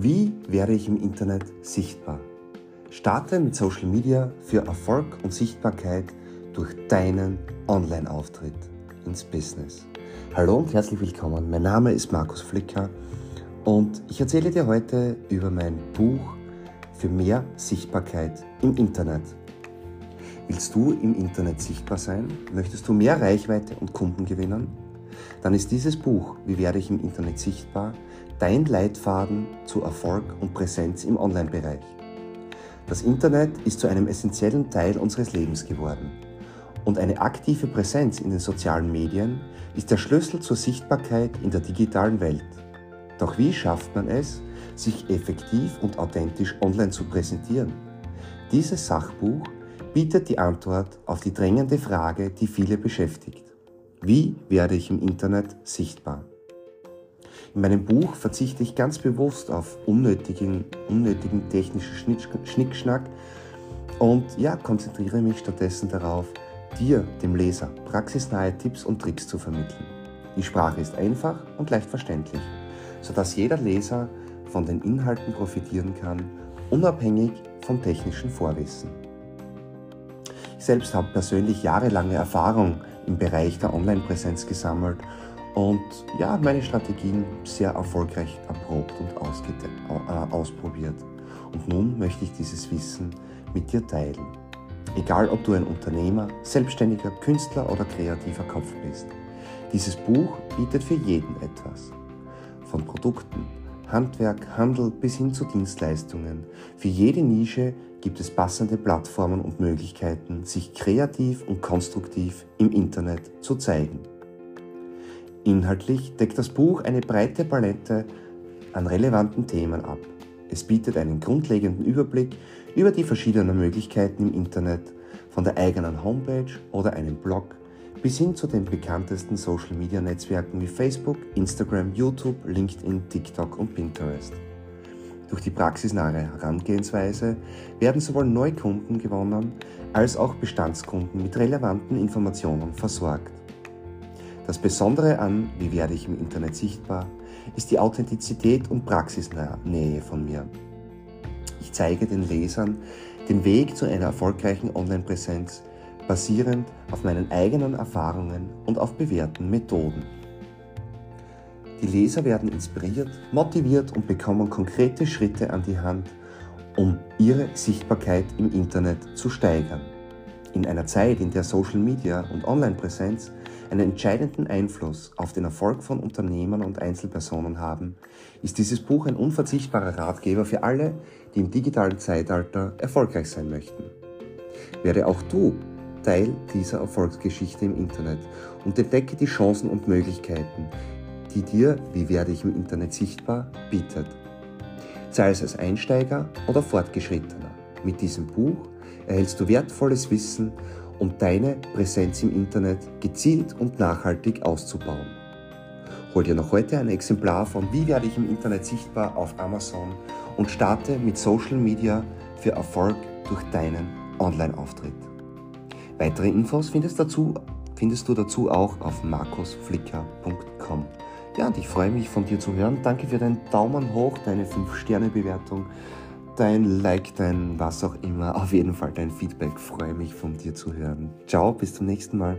Wie werde ich im Internet sichtbar? Starte mit Social Media für Erfolg und Sichtbarkeit durch deinen Online-Auftritt ins Business. Hallo und herzlich willkommen. Mein Name ist Markus Flicker und ich erzähle dir heute über mein Buch für mehr Sichtbarkeit im Internet. Willst du im Internet sichtbar sein? Möchtest du mehr Reichweite und Kunden gewinnen? Dann ist dieses Buch, Wie werde ich im Internet sichtbar, dein Leitfaden zu Erfolg und Präsenz im Online-Bereich. Das Internet ist zu einem essentiellen Teil unseres Lebens geworden. Und eine aktive Präsenz in den sozialen Medien ist der Schlüssel zur Sichtbarkeit in der digitalen Welt. Doch wie schafft man es, sich effektiv und authentisch online zu präsentieren? Dieses Sachbuch bietet die Antwort auf die drängende Frage, die viele beschäftigt. Wie werde ich im Internet sichtbar? In meinem Buch verzichte ich ganz bewusst auf unnötigen, unnötigen technischen Schnickschnack und ja, konzentriere mich stattdessen darauf, dir, dem Leser, praxisnahe Tipps und Tricks zu vermitteln. Die Sprache ist einfach und leicht verständlich, sodass jeder Leser von den Inhalten profitieren kann, unabhängig vom technischen Vorwissen. Ich selbst habe persönlich jahrelange Erfahrung im Bereich der Online-Präsenz gesammelt und ja, meine Strategien sehr erfolgreich erprobt und äh, ausprobiert. Und nun möchte ich dieses Wissen mit dir teilen. Egal, ob du ein Unternehmer, selbstständiger Künstler oder kreativer Kopf bist. Dieses Buch bietet für jeden etwas. Von Produkten, Handwerk, Handel bis hin zu Dienstleistungen. Für jede Nische gibt es passende Plattformen und Möglichkeiten, sich kreativ und konstruktiv im Internet zu zeigen. Inhaltlich deckt das Buch eine breite Palette an relevanten Themen ab. Es bietet einen grundlegenden Überblick über die verschiedenen Möglichkeiten im Internet, von der eigenen Homepage oder einem Blog bis hin zu den bekanntesten Social-Media-Netzwerken wie Facebook, Instagram, YouTube, LinkedIn, TikTok und Pinterest. Durch die praxisnahe Herangehensweise werden sowohl Neukunden gewonnen als auch Bestandskunden mit relevanten Informationen versorgt. Das Besondere an Wie werde ich im Internet sichtbar ist die Authentizität und Praxisnähe von mir. Ich zeige den Lesern den Weg zu einer erfolgreichen Online-Präsenz basierend auf meinen eigenen Erfahrungen und auf bewährten Methoden. Die Leser werden inspiriert, motiviert und bekommen konkrete Schritte an die Hand, um ihre Sichtbarkeit im Internet zu steigern. In einer Zeit, in der Social Media und Online-Präsenz einen entscheidenden Einfluss auf den Erfolg von Unternehmern und Einzelpersonen haben, ist dieses Buch ein unverzichtbarer Ratgeber für alle, die im digitalen Zeitalter erfolgreich sein möchten. Werde auch du Teil dieser Erfolgsgeschichte im Internet und entdecke die Chancen und Möglichkeiten, die dir, wie werde ich im Internet sichtbar, bietet. Sei es als Einsteiger oder Fortgeschrittener. Mit diesem Buch erhältst du wertvolles Wissen, um deine Präsenz im Internet gezielt und nachhaltig auszubauen. Hol dir noch heute ein Exemplar von Wie werde ich im Internet sichtbar auf Amazon und starte mit Social Media für Erfolg durch deinen Online-Auftritt. Weitere Infos findest, dazu, findest du dazu auch auf markusflicker.com. Ja, und ich freue mich von dir zu hören. Danke für deinen Daumen hoch, deine 5-Sterne-Bewertung dein Like, dein was auch immer, auf jeden Fall dein Feedback. Freue mich von dir zu hören. Ciao, bis zum nächsten Mal.